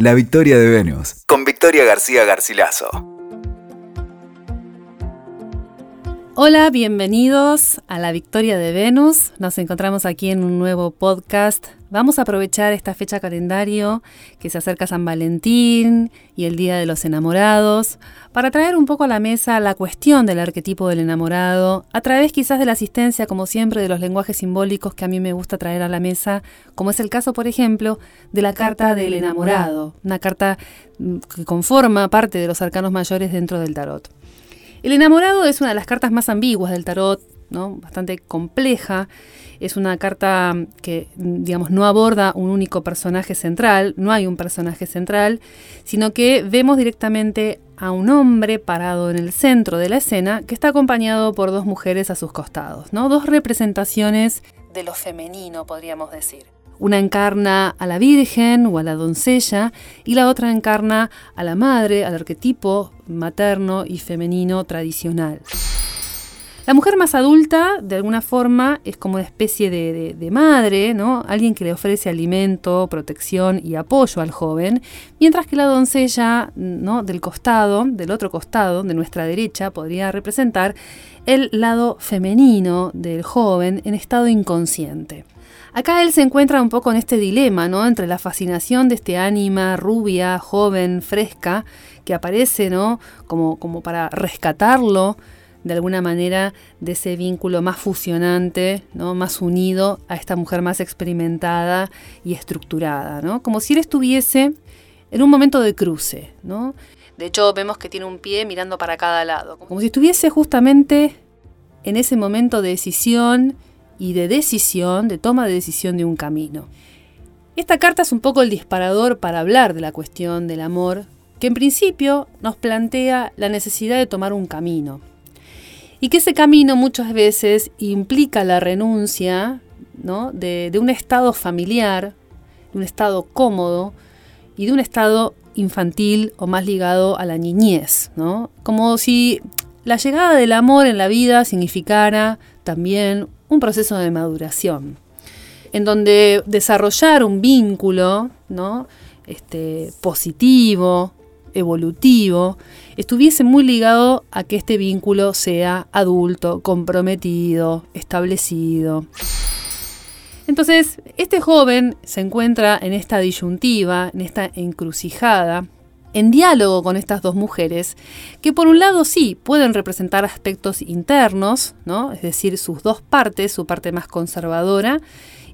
La victoria de Venus, con Victoria García Garcilaso. Hola, bienvenidos a la Victoria de Venus. Nos encontramos aquí en un nuevo podcast. Vamos a aprovechar esta fecha calendario que se acerca San Valentín y el Día de los Enamorados para traer un poco a la mesa la cuestión del arquetipo del enamorado a través quizás de la asistencia, como siempre, de los lenguajes simbólicos que a mí me gusta traer a la mesa, como es el caso, por ejemplo, de la carta del enamorado, una carta mm, que conforma parte de los arcanos mayores dentro del tarot. El enamorado es una de las cartas más ambiguas del tarot, ¿no? bastante compleja. Es una carta que, digamos, no aborda un único personaje central, no hay un personaje central, sino que vemos directamente a un hombre parado en el centro de la escena que está acompañado por dos mujeres a sus costados, ¿no? Dos representaciones de lo femenino, podríamos decir. Una encarna a la Virgen o a la doncella y la otra encarna a la madre, al arquetipo materno y femenino tradicional. La mujer más adulta, de alguna forma, es como una especie de, madre, ¿no? Alguien que le ofrece alimento, protección y apoyo al joven, mientras que la doncella, ¿no? Del costado, del otro costado, de nuestra derecha, podría representar el lado femenino del joven en estado inconsciente. Acá él se encuentra un poco en este dilema, ¿no? Entre la fascinación de este ánima rubia, joven, fresca, que aparece, ¿no? Como, como para rescatarlo de alguna manera de ese vínculo más fusionante, ¿no? más unido a esta mujer más experimentada y estructurada, ¿no? como si él estuviese en un momento de cruce. ¿no? De hecho, vemos que tiene un pie mirando para cada lado, como si estuviese justamente en ese momento de decisión y de decisión, de toma de decisión de un camino. Esta carta es un poco el disparador para hablar de la cuestión del amor, que en principio nos plantea la necesidad de tomar un camino. Y que ese camino muchas veces implica la renuncia ¿no? de, de un estado familiar, de un estado cómodo y de un estado infantil o más ligado a la niñez, ¿no? Como si la llegada del amor en la vida significara también un proceso de maduración, en donde desarrollar un vínculo ¿no? este, positivo, evolutivo, estuviese muy ligado a que este vínculo sea adulto, comprometido, establecido. Entonces, este joven se encuentra en esta disyuntiva, en esta encrucijada, en diálogo con estas dos mujeres, que por un lado sí pueden representar aspectos internos, ¿no? es decir, sus dos partes, su parte más conservadora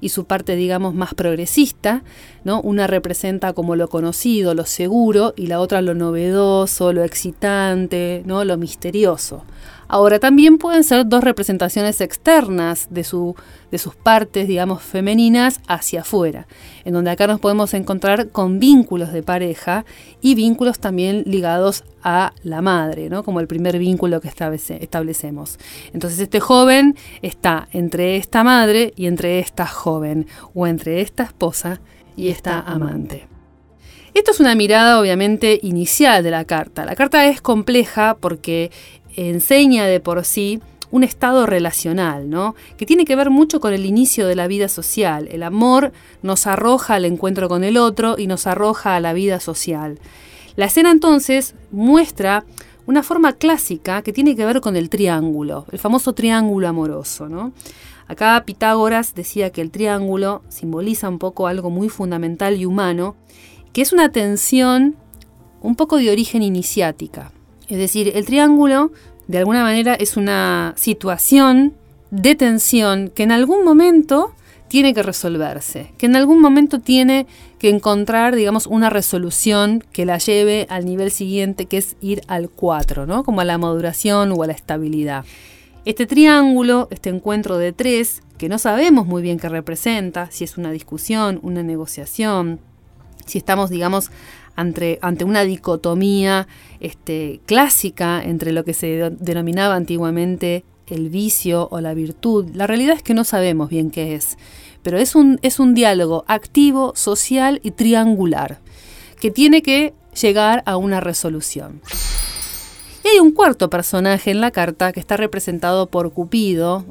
y su parte, digamos, más progresista, ¿no? Una representa como lo conocido, lo seguro, y la otra lo novedoso, lo excitante, ¿no? Lo misterioso. Ahora, también pueden ser dos representaciones externas de, su, de sus partes, digamos, femeninas hacia afuera, en donde acá nos podemos encontrar con vínculos de pareja y vínculos también ligados a la madre, ¿no? como el primer vínculo que establecemos. Entonces este joven está entre esta madre y entre esta joven, o entre esta esposa y esta amante. Esto es una mirada obviamente inicial de la carta. La carta es compleja porque enseña de por sí un estado relacional, ¿no? Que tiene que ver mucho con el inicio de la vida social. El amor nos arroja al encuentro con el otro y nos arroja a la vida social. La escena entonces muestra una forma clásica que tiene que ver con el triángulo, el famoso triángulo amoroso, ¿no? Acá Pitágoras decía que el triángulo simboliza un poco algo muy fundamental y humano, que es una tensión un poco de origen iniciática. Es decir, el triángulo de alguna manera es una situación de tensión que en algún momento tiene que resolverse, que en algún momento tiene que encontrar, digamos, una resolución que la lleve al nivel siguiente, que es ir al 4, ¿no? Como a la maduración o a la estabilidad. Este triángulo, este encuentro de tres, que no sabemos muy bien qué representa, si es una discusión, una negociación, si estamos, digamos, ante, una dicotomía este, clásica entre lo que se denominaba antiguamente el vicio o la virtud. La realidad es que no sabemos bien qué es, pero es un, es un diálogo activo, social y triangular, que tiene que llegar a una resolución. Y hay un cuarto personaje en la carta que está representado por Cupido,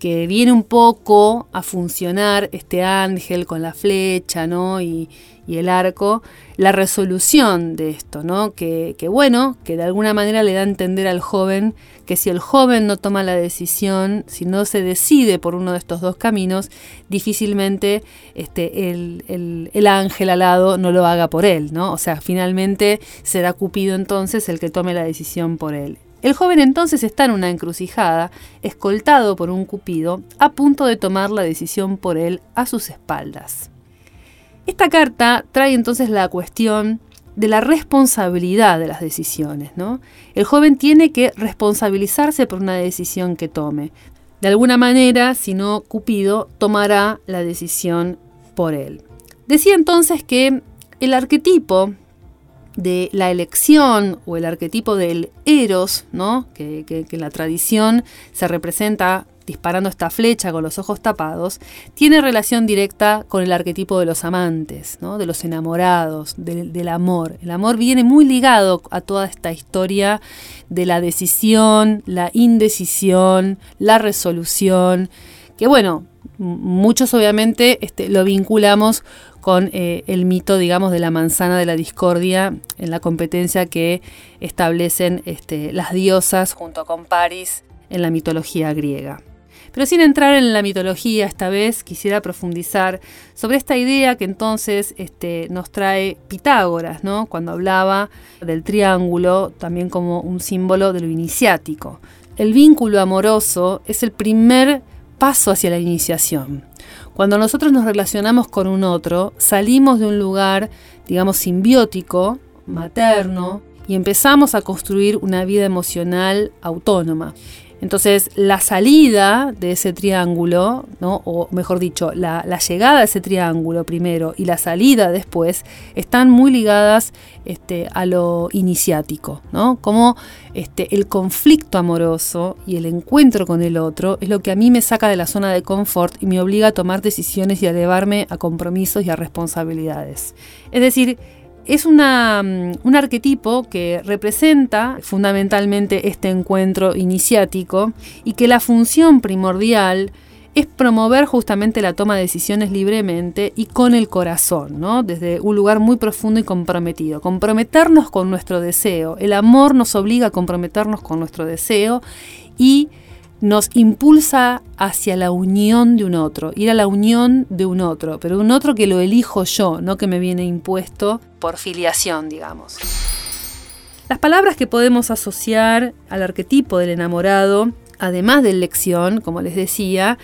que viene un poco a funcionar este ángel con la flecha, ¿no? Y, el arco, la resolución de esto, ¿no? Que, que, bueno, que de alguna manera le da a entender al joven que si el joven no toma la decisión, si no se decide por uno de estos dos caminos, difícilmente este, el, el, el ángel alado no lo haga por él, ¿no? O sea, finalmente será Cupido entonces el que tome la decisión por él. El joven entonces está en una encrucijada, escoltado por un cupido, a punto de tomar la decisión por él a sus espaldas. Esta carta trae entonces la cuestión de la responsabilidad de las decisiones. ¿no? El joven tiene que responsabilizarse por una decisión que tome. De alguna manera, si no, Cupido tomará la decisión por él. Decía entonces que el arquetipo de la elección o el arquetipo del eros, ¿no? que, en la tradición se representa disparando esta flecha con los ojos tapados, tiene relación directa con el arquetipo de los amantes, ¿no? de los enamorados, del amor. El amor viene muy ligado a toda esta historia de la decisión, la indecisión, la resolución, que bueno, muchos obviamente este, lo vinculamos con eh, el mito, digamos, de la manzana de la discordia en la competencia que establecen este, las diosas junto con Paris en la mitología griega. Pero sin entrar en la mitología esta vez, quisiera profundizar sobre esta idea que entonces este, nos trae Pitágoras, ¿no? cuando hablaba del triángulo también como un símbolo de lo iniciático. El vínculo amoroso es el primer paso hacia la iniciación. Cuando nosotros nos relacionamos con un otro, salimos de un lugar, digamos, simbiótico, materno, y empezamos a construir una vida emocional autónoma. Entonces, la salida de ese triángulo, ¿no? o mejor dicho, la, llegada de ese triángulo primero y la salida después, están muy ligadas este, a lo iniciático, ¿no? Como este, el conflicto amoroso y el encuentro con el otro es lo que a mí me saca de la zona de confort y me obliga a tomar decisiones y a elevarme a compromisos y a responsabilidades. Es decir, es una, un arquetipo que representa fundamentalmente este encuentro iniciático y que la función primordial es promover justamente la toma de decisiones libremente y con el corazón, ¿no? desde un lugar muy profundo y comprometido. Comprometernos con nuestro deseo. El amor nos obliga a comprometernos con nuestro deseo y nos impulsa hacia la unión de un otro, ir a la unión de un otro, pero un otro que lo elijo yo, no que me viene impuesto por filiación, digamos. Las palabras que podemos asociar al arquetipo del enamorado, además de elección, como les decía,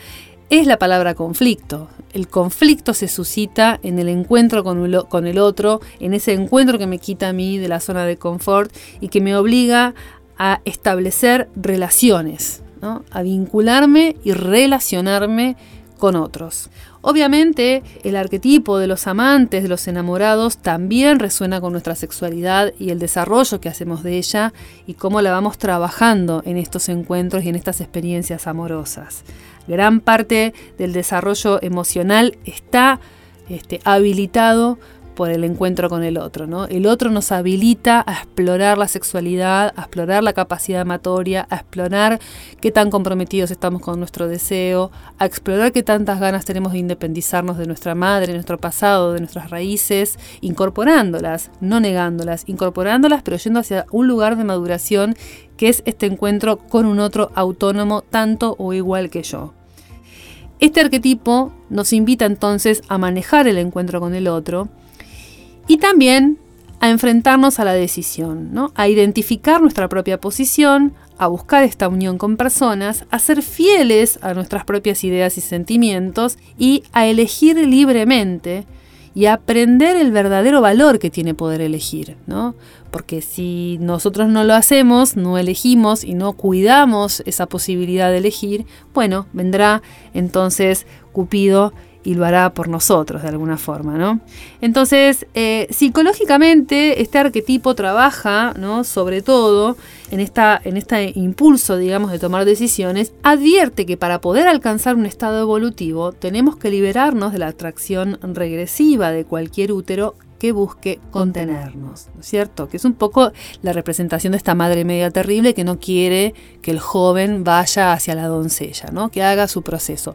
es la palabra conflicto. El conflicto se suscita en el encuentro con el otro, en ese encuentro que me quita a mí de la zona de confort y que me obliga a establecer relaciones, a vincularme y relacionarme con otros. Obviamente el arquetipo de los amantes, de los enamorados, también resuena con nuestra sexualidad y el desarrollo que hacemos de ella y cómo la vamos trabajando en estos encuentros y en estas experiencias amorosas. Gran parte del desarrollo emocional está este, habilitado por el encuentro con el otro. ¿no? El otro nos habilita a explorar la sexualidad, a explorar la capacidad amatoria, a explorar qué tan comprometidos estamos con nuestro deseo, a explorar qué tantas ganas tenemos de independizarnos de nuestra madre, de nuestro pasado, de nuestras raíces, incorporándolas, no negándolas, incorporándolas, pero yendo hacia un lugar de maduración que es este encuentro con un otro autónomo tanto o igual que yo. Este arquetipo nos invita entonces a manejar el encuentro con el otro, y también a enfrentarnos a la decisión, ¿no? a identificar nuestra propia posición, a buscar esta unión con personas, a ser fieles a nuestras propias ideas y sentimientos y a elegir libremente y a aprender el verdadero valor que tiene poder elegir, ¿no? Porque si nosotros no lo hacemos, no elegimos y no cuidamos esa posibilidad de elegir, bueno, vendrá entonces Cupido y lo hará por nosotros de alguna forma, ¿no? Entonces, eh, psicológicamente, este arquetipo trabaja, ¿no? Sobre todo en, esta, en este impulso, digamos, de tomar decisiones, advierte que para poder alcanzar un estado evolutivo tenemos que liberarnos de la atracción regresiva de cualquier útero que busque contenernos, ¿no es cierto? Que es un poco la representación de esta madre media terrible que no quiere que el joven vaya hacia la doncella, ¿no? Que haga su proceso.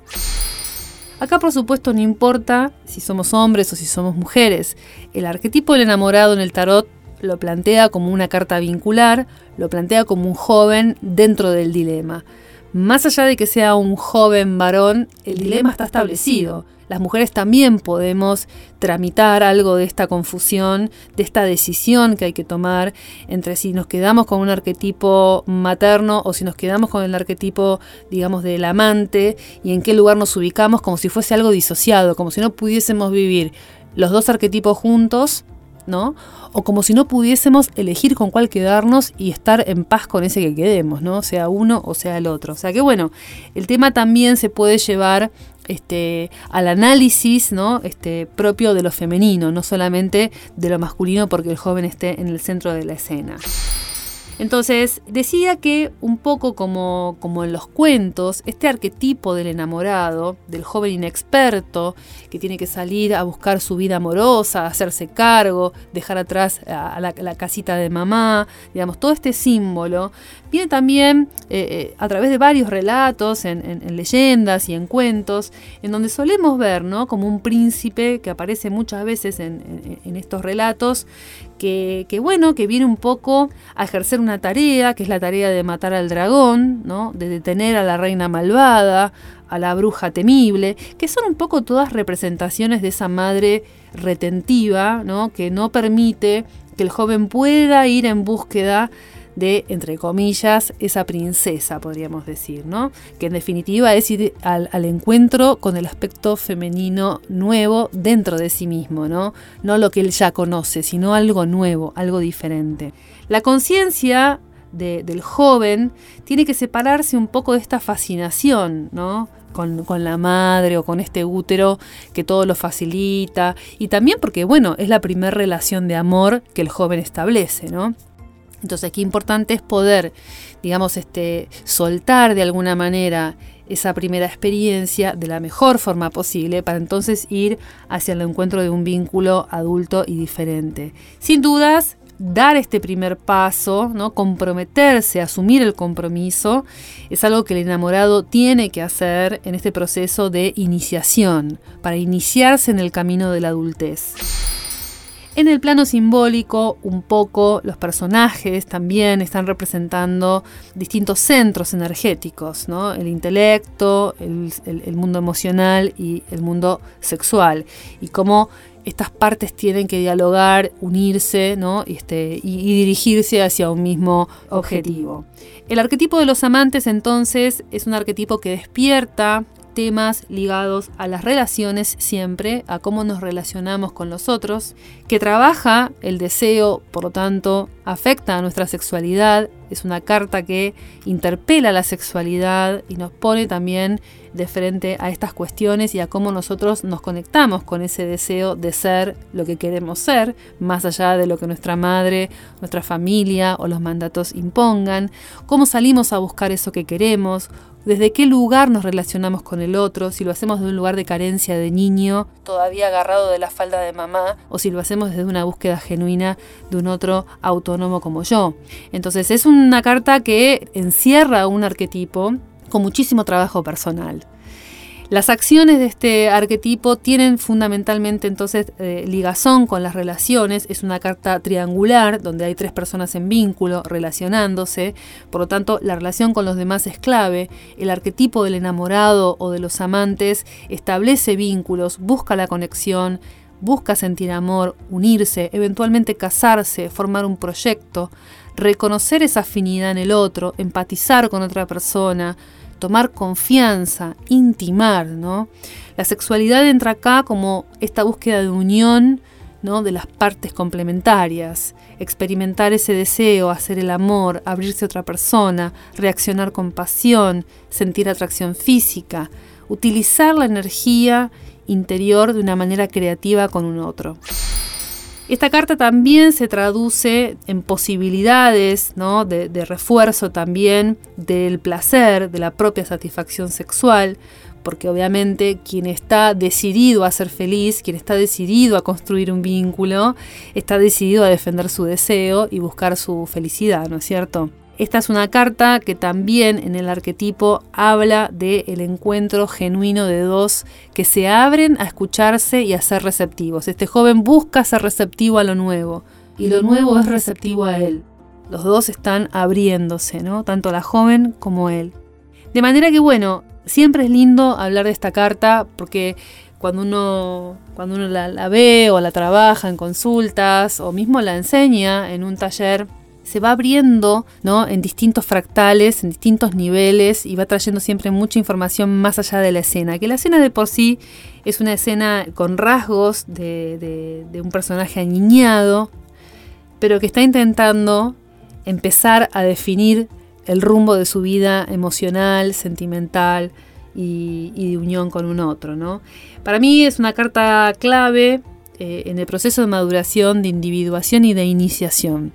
Acá por supuesto no importa si somos hombres o si somos mujeres. El arquetipo del enamorado en el tarot lo plantea como una carta vincular, lo plantea como un joven dentro del dilema. Más allá de que sea un joven varón, el dilema está establecido. Las mujeres también podemos tramitar algo de esta confusión, de esta decisión que hay que tomar entre si nos quedamos con un arquetipo materno o si nos quedamos con el arquetipo, digamos, del amante y en qué lugar nos ubicamos como si fuese algo disociado, como si no pudiésemos vivir los dos arquetipos juntos ¿no? O como si no pudiésemos elegir con cuál quedarnos y estar en paz con ese que quedemos, ¿no? Sea uno o sea el otro. O sea que bueno, el tema también se puede llevar este, al análisis ¿no? este, propio de lo femenino, no solamente de lo masculino porque el joven esté en el centro de la escena. Entonces, decía que un poco como, como en los cuentos, este arquetipo del enamorado, del joven inexperto, que tiene que salir a buscar su vida amorosa, hacerse cargo, dejar atrás a la, casita de mamá, digamos, todo este símbolo, viene también eh, eh, a través de varios relatos, en, leyendas y en cuentos, en donde solemos ver, ¿no? Como un príncipe que aparece muchas veces en, en estos relatos, que, bueno, que viene un poco a ejercer una tarea, que es la tarea de matar al dragón, ¿no? de detener a la reina malvada, a la bruja temible, que son un poco todas representaciones de esa madre retentiva, ¿no? que no permite que el joven pueda ir en búsqueda de, entre comillas, esa princesa, podríamos decir, ¿no? Que en definitiva es ir al, encuentro con el aspecto femenino nuevo dentro de sí mismo, ¿no? No lo que él ya conoce, sino algo nuevo, algo diferente. La conciencia del joven tiene que separarse un poco de esta fascinación, ¿no? Con, con, la madre o con este útero que todo lo facilita y también porque bueno es la primera relación de amor que el joven establece no entonces, qué importante es poder, digamos, este, soltar de alguna manera esa primera experiencia de la mejor forma posible para entonces ir hacia el encuentro de un vínculo adulto y diferente. Sin dudas, dar este primer paso, ¿no? comprometerse, asumir el compromiso, es algo que el enamorado tiene que hacer en este proceso de iniciación, para iniciarse en el camino de la adultez. En el plano simbólico, un poco los personajes también están representando distintos centros energéticos, ¿no? el intelecto, el, mundo emocional y el mundo sexual, y cómo estas partes tienen que dialogar, unirse ¿no? este, y, y dirigirse hacia un mismo objetivo. El arquetipo de los amantes entonces es un arquetipo que despierta temas ligados a las relaciones siempre, a cómo nos relacionamos con los otros, que trabaja el deseo, por lo tanto, afecta a nuestra sexualidad, es una carta que interpela la sexualidad y nos pone también de frente a estas cuestiones y a cómo nosotros nos conectamos con ese deseo de ser lo que queremos ser, más allá de lo que nuestra madre, nuestra familia o los mandatos impongan, cómo salimos a buscar eso que queremos, desde qué lugar nos relacionamos con el otro, si lo hacemos de un lugar de carencia de niño, todavía agarrado de la falda de mamá, o si lo hacemos desde una búsqueda genuina de un otro autónomo como yo. Entonces es una carta que encierra un arquetipo con muchísimo trabajo personal. Las acciones de este arquetipo tienen fundamentalmente entonces eh, ligazón con las relaciones, es una carta triangular donde hay tres personas en vínculo relacionándose, por lo tanto la relación con los demás es clave, el arquetipo del enamorado o de los amantes establece vínculos, busca la conexión, busca sentir amor, unirse, eventualmente casarse, formar un proyecto, reconocer esa afinidad en el otro, empatizar con otra persona, tomar confianza, intimar, ¿no? La sexualidad entra acá como esta búsqueda de unión, ¿no? De las partes complementarias, experimentar ese deseo, hacer el amor, abrirse a otra persona, reaccionar con pasión, sentir atracción física, utilizar la energía interior de una manera creativa con un otro. Esta carta también se traduce en posibilidades de, refuerzo también del placer, de la propia satisfacción sexual, porque obviamente quien está decidido a ser feliz, quien está decidido a construir un vínculo, está decidido a defender su deseo y buscar su felicidad, ¿no es cierto? Esta es una carta que también en el arquetipo habla del el encuentro genuino de dos que se abren a escucharse y a ser receptivos. Este joven busca ser receptivo a lo nuevo y lo nuevo es receptivo a él. Los dos están abriéndose, ¿no? Tanto la joven como él. De manera que, bueno, siempre es lindo hablar de esta carta porque cuando uno, cuando uno la, ve o la trabaja en consultas o mismo la enseña en un taller, se va abriendo ¿no? en distintos fractales, en distintos niveles y va trayendo siempre mucha información más allá de la escena. Que la escena de por sí es una escena con rasgos de, un personaje aniñado, pero que está intentando empezar a definir el rumbo de su vida emocional, sentimental y, de unión con un otro. ¿no? Para mí es una carta clave eh, en el proceso de maduración, de individuación y de iniciación.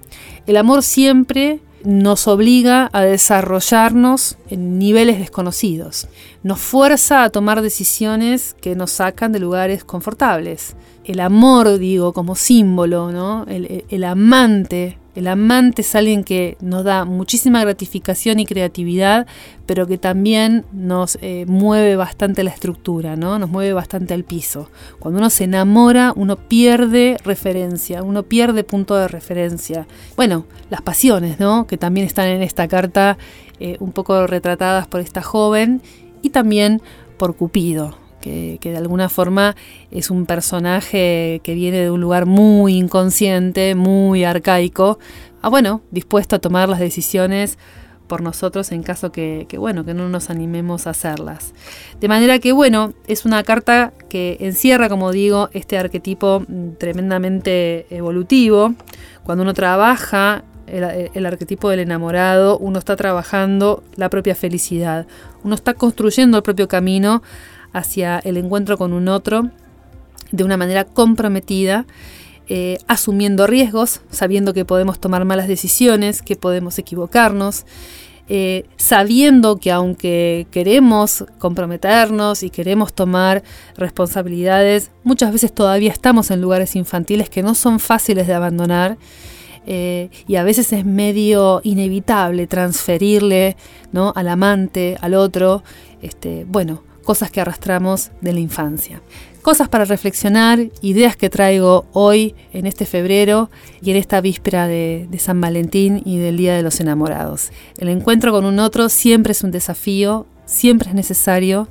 El amor siempre nos obliga a desarrollarnos en niveles desconocidos, nos fuerza a tomar decisiones que nos sacan de lugares confortables. El amor, digo, como símbolo, ¿no? el, el amante el amante es alguien que nos da muchísima gratificación y creatividad, pero que también nos eh, mueve bastante la estructura, ¿no? Nos mueve bastante al piso. Cuando uno se enamora, uno pierde referencia, uno pierde punto de referencia. Bueno, las pasiones, ¿no? Que también están en esta carta eh, un poco retratadas por esta joven y también por Cupido, que, de alguna forma es un personaje que viene de un lugar muy inconsciente, muy arcaico, a bueno, dispuesto a tomar las decisiones por nosotros en caso que, bueno, que no nos animemos a hacerlas. De manera que bueno, es una carta que encierra, como digo, este arquetipo tremendamente evolutivo. Cuando uno trabaja el, arquetipo del enamorado, uno está trabajando la propia felicidad, uno está construyendo el propio camino hacia el encuentro con un otro de una manera comprometida, eh, asumiendo riesgos, sabiendo que podemos tomar malas decisiones, que podemos equivocarnos, eh, sabiendo que aunque queremos comprometernos y queremos tomar responsabilidades, muchas veces todavía estamos en lugares infantiles que no son fáciles de abandonar. Eh, y a veces es medio inevitable transferirle ¿no? al amante, al otro, este, bueno, cosas que arrastramos de la infancia. Cosas para reflexionar, ideas que traigo hoy, en este febrero y en esta víspera de, San Valentín y del Día de los Enamorados. El encuentro con un otro siempre es un desafío, siempre es necesario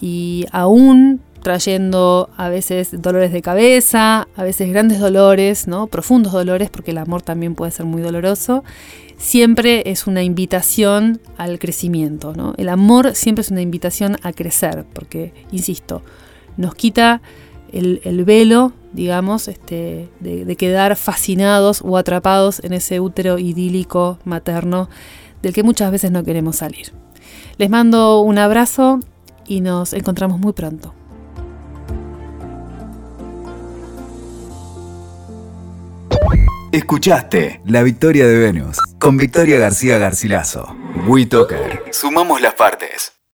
y aún trayendo a veces dolores de cabeza, a veces grandes dolores, ¿no? profundos dolores, porque el amor también puede ser muy doloroso, siempre es una invitación al crecimiento. ¿no? El amor siempre es una invitación a crecer, porque, insisto, nos quita el, velo, digamos, este, de, quedar fascinados o atrapados en ese útero idílico materno del que muchas veces no queremos salir. Les mando un abrazo y nos encontramos muy pronto. Escuchaste La Victoria de Venus con Victoria García Garcilaso. WeToker. Sumamos las partes.